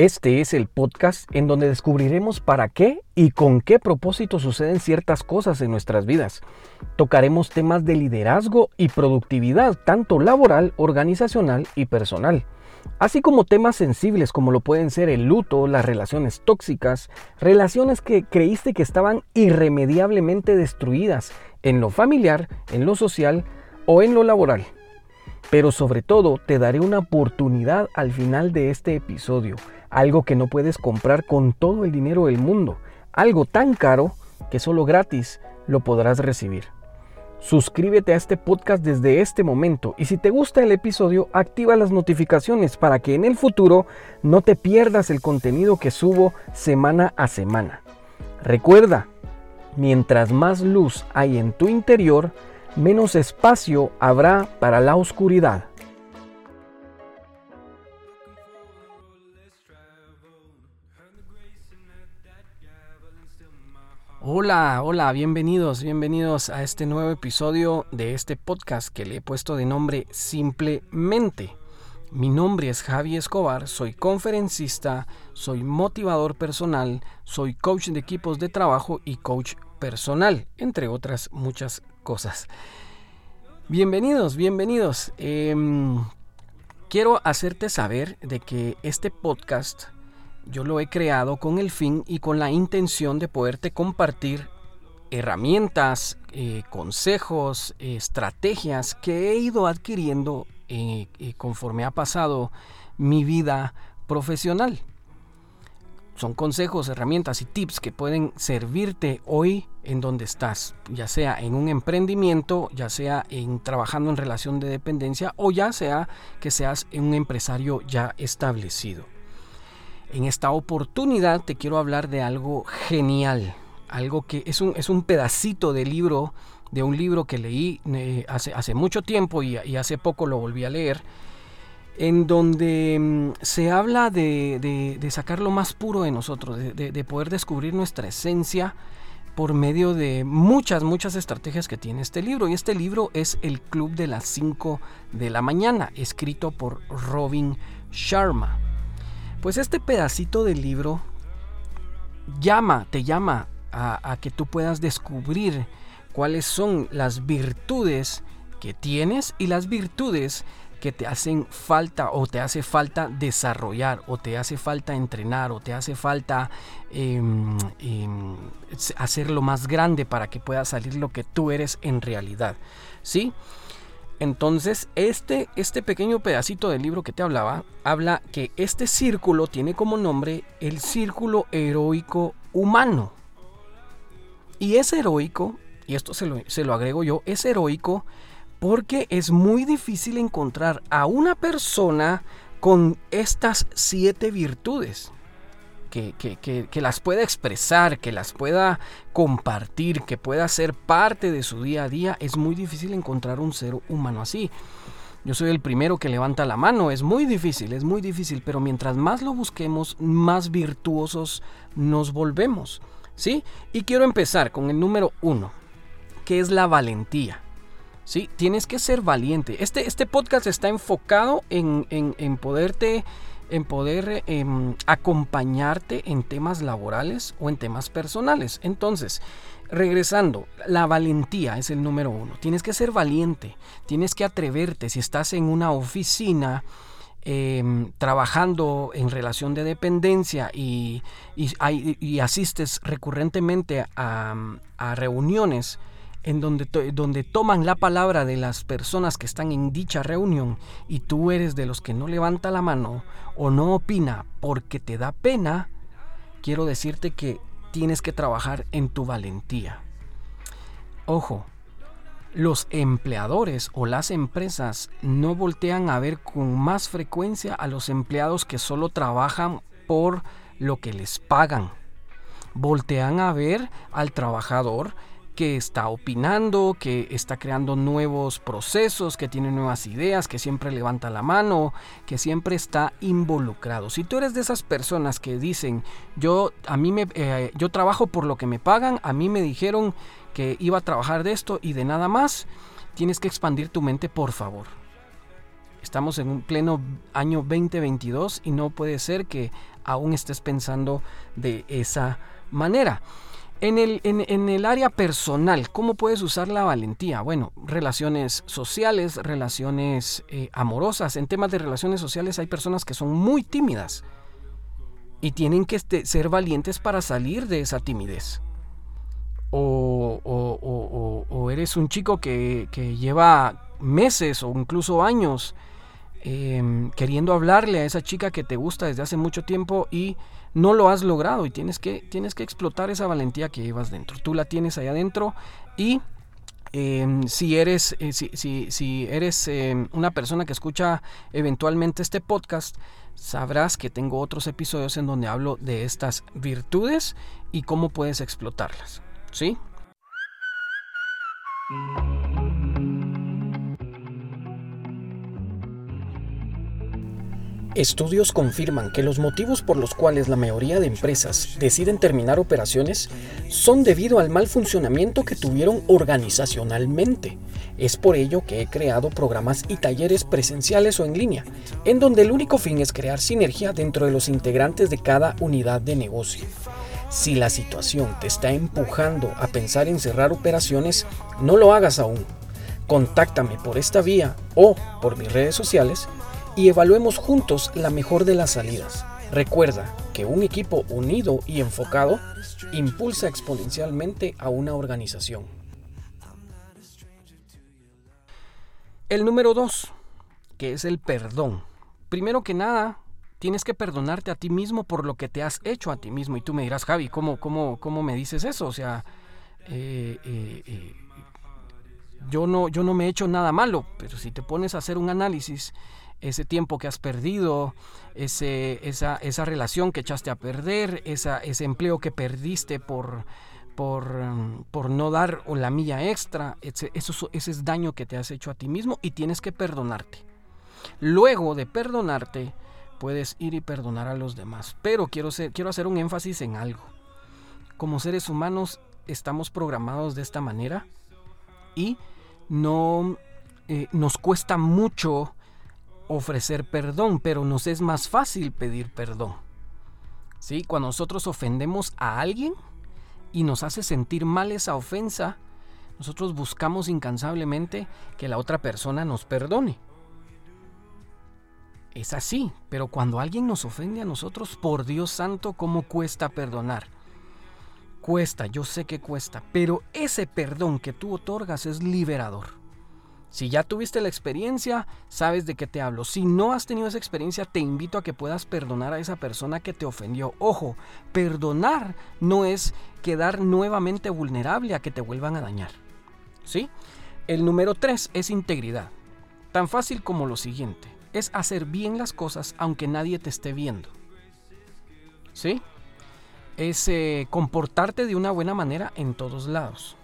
Este es el podcast en donde descubriremos para qué y con qué propósito suceden ciertas cosas en nuestras vidas. Tocaremos temas de liderazgo y productividad, tanto laboral, organizacional y personal, así como temas sensibles como lo pueden ser el luto, las relaciones tóxicas, relaciones que creíste que estaban irremediablemente destruidas en lo familiar, en lo social o en lo laboral. Pero sobre todo te daré una oportunidad al final de este episodio, algo que no puedes comprar con todo el dinero del mundo, algo tan caro que solo gratis lo podrás recibir. Suscríbete a este podcast desde este momento y si te gusta el episodio, activa las notificaciones para que en el futuro no te pierdas el contenido que subo semana a semana. Recuerda, mientras más luz hay en tu interior, menos espacio habrá para la oscuridad. Hola, hola, bienvenidos, bienvenidos a este nuevo episodio de este podcast que le he puesto de nombre Simplemente. Mi nombre es Javi Escobar, soy conferencista, soy motivador personal, soy coach de equipos de trabajo y coach personal, entre otras muchas cosas. Bienvenidos, bienvenidos. Em, quiero hacerte saber de que este podcast yo lo he creado con el fin y con la intención de poderte compartir herramientas, eh, consejos, estrategias que he ido adquiriendo eh, eh, conforme ha pasado mi vida profesional. Son consejos, herramientas y tips que pueden servirte hoy en donde estás, ya sea en un emprendimiento, ya sea en trabajando en relación de dependencia o ya sea que seas un empresario ya establecido. En esta oportunidad te quiero hablar de algo genial, algo que es un, es un pedacito de libro, de un libro que leí eh, hace, hace mucho tiempo y, hace poco lo volví a leer, en donde mm, se habla de, sacar lo más puro de nosotros, de, de poder descubrir nuestra esencia por medio de muchas, muchas estrategias que tiene este libro. Y este libro es El Club de las 5 de la mañana, escrito por Robin Sharma. Pues este pedacito del libro llama, te llama a, que tú puedas descubrir cuáles son las virtudes que tienes y las virtudes que te hacen falta o te hace falta desarrollar o te hace falta entrenar o te hace falta em, em, hacerlo más grande para que pueda salir lo que tú eres en realidad. ¿Sí? Entonces, este, este pequeño pedacito del libro que te hablaba, habla que este círculo tiene como nombre el círculo heroico humano. Y es heroico, y esto se lo, se lo agrego yo, es heroico porque es muy difícil encontrar a una persona con estas siete virtudes que, las pueda expresar, que las pueda compartir, que pueda ser parte de su día a día, es muy difícil encontrar un ser humano así. Yo soy el primero que levanta la mano, es muy difícil, es muy difícil, pero mientras más lo busquemos, más virtuosos nos volvemos. ¿Sí? Y quiero empezar con el número uno, que es la valentía. ¿Sí? Tienes que ser valiente. Este, este podcast está enfocado en, en, en poderte en poder em, acompañarte en temas laborales o en temas personales. Entonces, regresando, la valentía es el número uno. Tienes que ser valiente, tienes que atreverte. Si estás en una oficina, em, trabajando en relación de dependencia y, asistes recurrentemente a, a reuniones, en donde, donde toman la palabra de las personas que están en dicha reunión y tú eres de los que no levanta la mano o no opina porque te da pena, quiero decirte que tienes que trabajar en tu valentía. Ojo, los empleadores o las empresas no voltean a ver con más frecuencia a los empleados que solo trabajan por lo que les pagan. Voltean a ver al trabajador que está opinando, que está creando nuevos procesos, que tiene nuevas ideas, que siempre levanta la mano, que siempre está involucrado. Si tú eres de esas personas que dicen, yo a mí me eh, yo trabajo por lo que me pagan, a mí me dijeron que iba a trabajar de esto y de nada más, tienes que expandir tu mente, por favor. Estamos en un pleno año 2022 y no puede ser que aún estés pensando de esa manera. En el, en, el, área personal, ¿cómo puedes usar la valentía? Bueno, relaciones sociales, relaciones eh, amorosas. En temas de relaciones sociales hay personas que son muy tímidas y tienen que este, ser valientes para salir de esa timidez. O, o, eres un chico que, que, lleva meses o incluso años em, queriendo hablarle a esa chica que te gusta desde hace mucho tiempo y no lo has logrado y tienes que, tienes que explotar esa valentía que llevas dentro. Tú la tienes ahí adentro y em, si eres, eh, si, si, eres em, una persona que escucha eventualmente este podcast, sabrás que tengo otros episodios en donde hablo de estas virtudes y cómo puedes explotarlas. ¿Sí? Estudios confirman que los motivos por los cuales la mayoría de empresas deciden terminar operaciones son debido al mal funcionamiento que tuvieron organizacionalmente. Es por ello que he creado programas y talleres presenciales o en línea, en donde el único fin es crear sinergia dentro de los integrantes de cada unidad de negocio. Si la situación te está empujando a pensar en cerrar operaciones, no lo hagas aún. Contáctame por esta vía o por mis redes sociales y evaluemos juntos la mejor de las salidas. Recuerda que un equipo unido y enfocado impulsa exponencialmente a una organización. El número dos, que es el perdón. Primero que nada, tienes que perdonarte a ti mismo por lo que te has hecho a ti mismo. Y tú me dirás, Javi, ¿cómo, cómo, cómo me dices eso? O sea, eh, eh, eh, yo, no, yo no me he hecho nada malo, pero si te pones a hacer un análisis ese tiempo que has perdido, ese, esa, esa, relación que echaste a perder, esa, ese empleo que perdiste por, por, por no dar la milla extra, ese, eso, ese es daño que te has hecho a ti mismo y tienes que perdonarte. Luego de perdonarte, puedes ir y perdonar a los demás. Pero quiero, ser, quiero hacer un énfasis en algo. Como seres humanos estamos programados de esta manera y no eh, nos cuesta mucho ofrecer perdón, pero nos es más fácil pedir perdón. ¿Sí? Cuando nosotros ofendemos a alguien y nos hace sentir mal esa ofensa, nosotros buscamos incansablemente que la otra persona nos perdone. Es así, pero cuando alguien nos ofende a nosotros, por Dios santo, ¿cómo cuesta perdonar? Cuesta, yo sé que cuesta, pero ese perdón que tú otorgas es liberador. Si ya tuviste la experiencia, sabes de qué te hablo. Si no has tenido esa experiencia, te invito a que puedas perdonar a esa persona que te ofendió. Ojo, perdonar no es quedar nuevamente vulnerable a que te vuelvan a dañar. ¿Sí? El número tres es integridad. Tan fácil como lo siguiente. Es hacer bien las cosas aunque nadie te esté viendo. ¿Sí? Es eh, comportarte de una buena manera en todos lados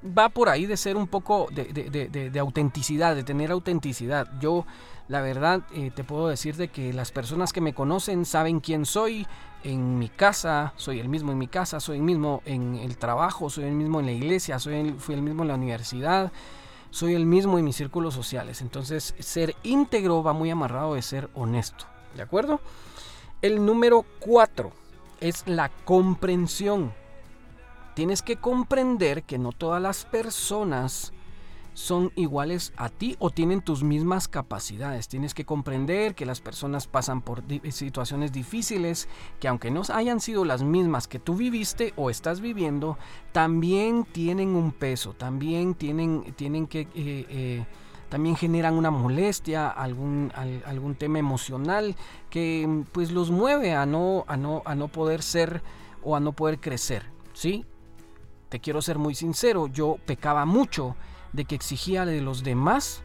va por ahí de ser un poco de, autenticidad, de tener autenticidad. Yo, la verdad, eh, te puedo decir de que las personas que me conocen saben quién soy en mi casa, soy el mismo en mi casa, soy el mismo en el trabajo, soy el mismo en la iglesia, soy fui el mismo en la universidad, soy el mismo en mis círculos sociales. Entonces, ser íntegro va muy amarrado de ser honesto. ¿De acuerdo? El número cuatro es la comprensión tienes que comprender que no todas las personas son iguales a ti o tienen tus mismas capacidades. Tienes que comprender que las personas pasan por situaciones difíciles, que aunque no hayan sido las mismas que tú viviste o estás viviendo, también tienen un peso, también tienen, tienen que... Eh, eh, también generan una molestia, algún, algún tema emocional que pues los mueve a no, a no, a no poder ser o a no poder crecer. ¿sí? Te quiero ser muy sincero, yo pecaba mucho de que exigía de los demás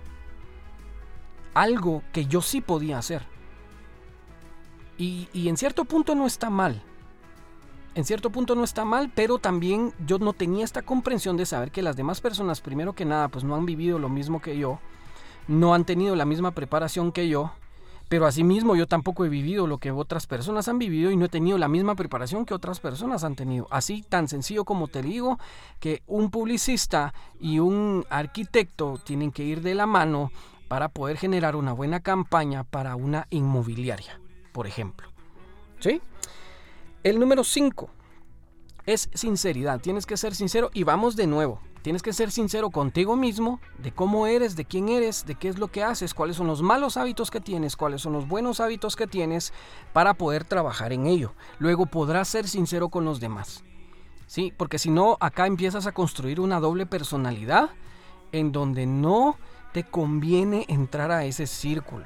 algo que yo sí podía hacer. Y, en cierto punto no está mal. En cierto punto no está mal, pero también yo no tenía esta comprensión de saber que las demás personas, primero que nada, pues no han vivido lo mismo que yo, no han tenido la misma preparación que yo, pero asimismo yo tampoco he vivido lo que otras personas han vivido y no he tenido la misma preparación que otras personas han tenido. Así tan sencillo como te digo que un publicista y un arquitecto tienen que ir de la mano para poder generar una buena campaña para una inmobiliaria, por ejemplo. ¿Sí? El número 5 es sinceridad. Tienes que ser sincero y vamos de nuevo. Tienes que ser sincero contigo mismo de cómo eres, de quién eres, de qué es lo que haces, cuáles son los malos hábitos que tienes, cuáles son los buenos hábitos que tienes para poder trabajar en ello. Luego podrás ser sincero con los demás. ¿Sí? Porque si no, acá empiezas a construir una doble personalidad en donde no te conviene entrar a ese círculo.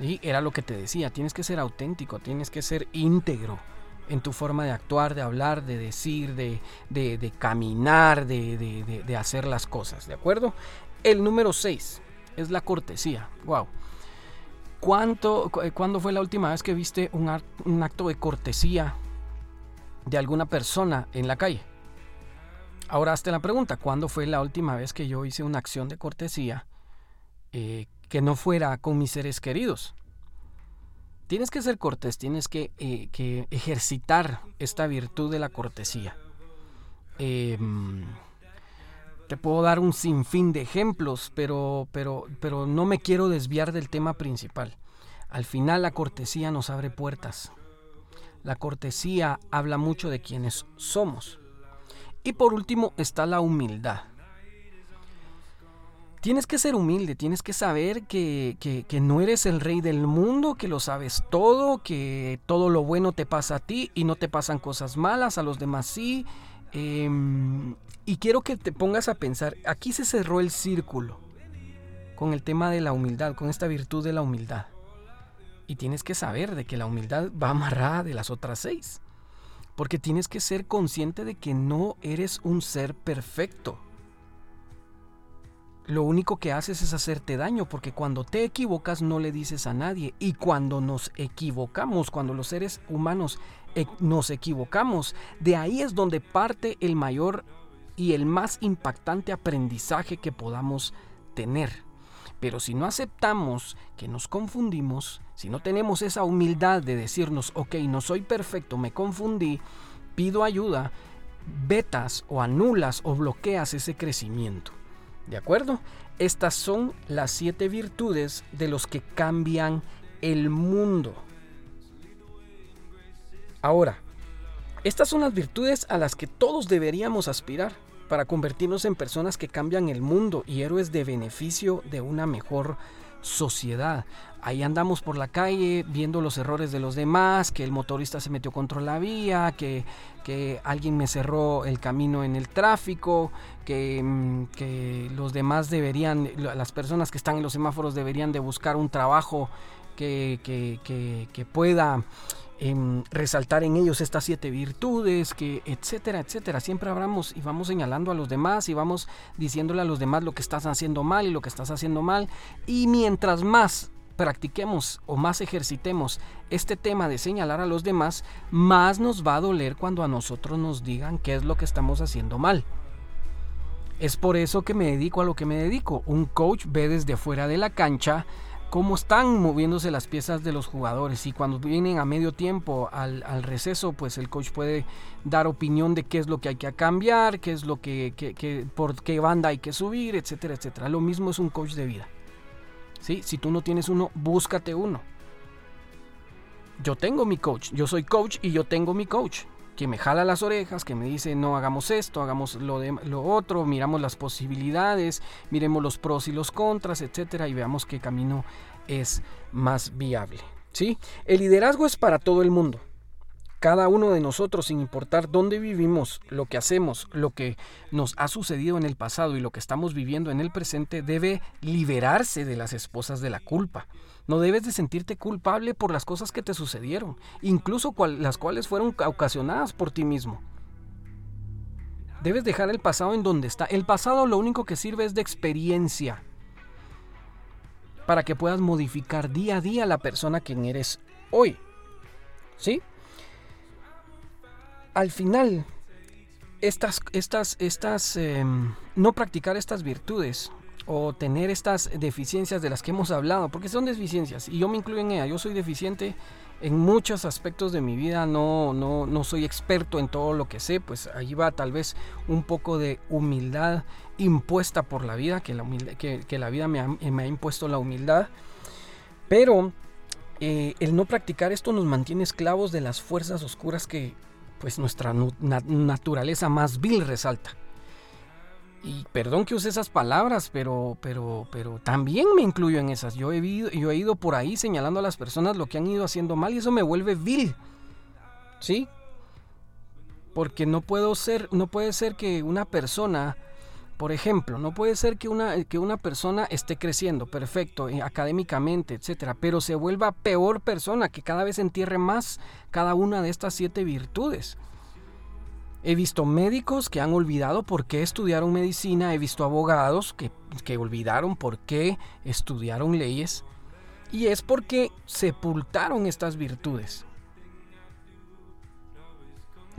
¿Sí? Era lo que te decía, tienes que ser auténtico, tienes que ser íntegro en tu forma de actuar, de hablar, de decir, de, de, caminar, de, de, hacer las cosas, ¿de acuerdo? El número 6 es la cortesía. Wow. ¿Cuánto, ¿Cuándo fue la última vez que viste un, un acto de cortesía de alguna persona en la calle? Ahora hazte la pregunta, ¿cuándo fue la última vez que yo hice una acción de cortesía eh, que no fuera con mis seres queridos? Tienes que ser cortés, tienes que, eh, ejercitar esta virtud de la cortesía. Em, te puedo dar un sinfín de ejemplos, pero, pero, pero no me quiero desviar del tema principal. Al final la cortesía nos abre puertas. La cortesía habla mucho de quienes somos. Y por último está la humildad. Tienes que ser humilde, tienes que saber que, no eres el rey del mundo, que lo sabes todo, que todo lo bueno te pasa a ti y no te pasan cosas malas, a los demás sí. Em, y quiero que te pongas a pensar, aquí se cerró el círculo con el tema de la humildad, con esta virtud de la humildad. Y tienes que saber de que la humildad va amarrada de las otras seis. Porque tienes que ser consciente de que no eres un ser perfecto lo único que haces es hacerte daño, porque cuando te equivocas no le dices a nadie. Y cuando nos equivocamos, cuando los seres humanos e, nos equivocamos, de ahí es donde parte el mayor y el más impactante aprendizaje que podamos tener. Pero si no aceptamos que nos confundimos, si no tenemos esa humildad de decirnos, ok, no soy perfecto, me confundí, pido ayuda, vetas o anulas o bloqueas ese crecimiento. ¿De acuerdo? Estas son las siete virtudes de los que cambian el mundo. Ahora, estas son las virtudes a las que todos deberíamos aspirar para convertirnos en personas que cambian el mundo y héroes de beneficio de una mejor sociedad. Ahí andamos por la calle viendo los errores de los demás, que el motorista se metió contra la vía, que, que alguien me cerró el camino en el tráfico, que, mm, que, los demás deberían, las personas que están en los semáforos deberían de buscar un trabajo que, que, pueda resaltar en ellos estas siete virtudes, que etcétera, etcétera. Siempre hablamos y vamos señalando a los demás y vamos diciéndole a los demás lo que estás haciendo mal y lo que estás haciendo mal. Y mientras más practiquemos o más ejercitemos este tema de señalar a los demás, más nos va a doler cuando a nosotros nos digan qué es lo que estamos haciendo mal. Es por eso que me dedico a lo que me dedico. Un coach ve desde fuera de la cancha cómo están moviéndose las piezas de los jugadores y cuando vienen a medio tiempo al, receso pues el coach puede dar opinión de qué es lo que hay que cambiar qué es lo que, por qué banda hay que subir etcétera etcétera lo mismo es un coach de vida ¿Sí? si tú no tienes uno búscate uno yo tengo mi coach yo soy coach y yo tengo mi coach que me jala las orejas, que me dice no hagamos esto, hagamos lo, de, lo otro, miramos las posibilidades, miremos los pros y los contras, etcétera, y veamos qué camino es más viable. ¿sí? El liderazgo es para todo el mundo. Cada uno de nosotros, sin importar dónde vivimos, lo que hacemos, lo que nos ha sucedido en el pasado y lo que estamos viviendo en el presente, debe liberarse de las esposas de la culpa. No debes de sentirte culpable por las cosas que te sucedieron, incluso las cuales fueron ocasionadas por ti mismo. Debes dejar el pasado en donde está. El pasado lo único que sirve es de experiencia para que puedas modificar día a día la persona que eres hoy. ¿Sí? Al final, estas, estas, estas, em, no practicar estas virtudes o tener estas deficiencias de las que hemos hablado, porque son deficiencias y yo me incluyo en ella, yo soy deficiente en muchos aspectos de mi vida, no, no, no soy experto en todo lo que sé, pues ahí va tal vez un poco de humildad impuesta por la vida, que la, que, la vida me ha, me ha, impuesto la humildad, pero eh, el no practicar esto nos mantiene esclavos de las fuerzas oscuras que pues nuestra naturaleza más vil resalta. Y perdón que use esas palabras, pero, pero, pero también me incluyo en esas. Yo he, ido, yo he ido por ahí señalando a las personas lo que han ido haciendo mal y eso me vuelve vil. ¿Sí? Porque no puedo ser, no puede ser que una persona por ejemplo, no puede ser que una, que una persona esté creciendo, perfecto, eh, académicamente, etcétera, pero se vuelva peor persona, que cada vez entierre más cada una de estas siete virtudes. He visto médicos que han olvidado por qué estudiaron medicina, he visto abogados que, que olvidaron por qué estudiaron leyes, y es porque sepultaron estas virtudes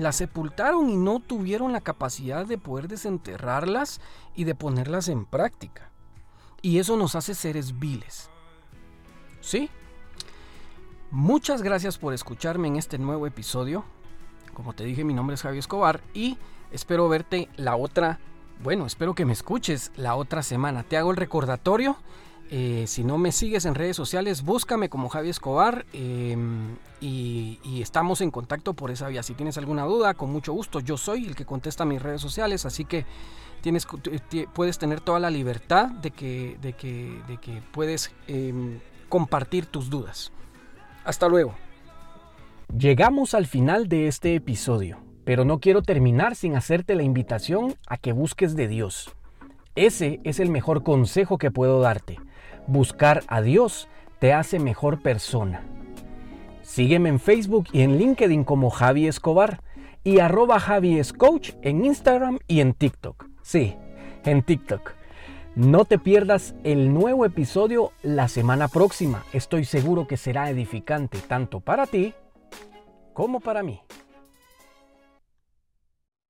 las sepultaron y no tuvieron la capacidad de poder desenterrarlas y de ponerlas en práctica. Y eso nos hace seres viles. ¿Sí? Muchas gracias por escucharme en este nuevo episodio. Como te dije, mi nombre es Javier Escobar y espero verte la otra, bueno, espero que me escuches la otra semana. Te hago el recordatorio eh, si no me sigues en redes sociales, búscame como Javi Escobar em, y, estamos en contacto por esa vía. Si tienes alguna duda, con mucho gusto, yo soy el que contesta mis redes sociales, así que tienes, puedes tener toda la libertad de que, de que, de que puedes em, compartir tus dudas. Hasta luego. Llegamos al final de este episodio, pero no quiero terminar sin hacerte la invitación a que busques de Dios. Ese es el mejor consejo que puedo darte Buscar a Dios te hace mejor persona. Sígueme en Facebook y en LinkedIn como Javi Escobar y arroba Javi en Instagram y en TikTok. Sí, en TikTok. No te pierdas el nuevo episodio la semana próxima. Estoy seguro que será edificante tanto para ti como para mí.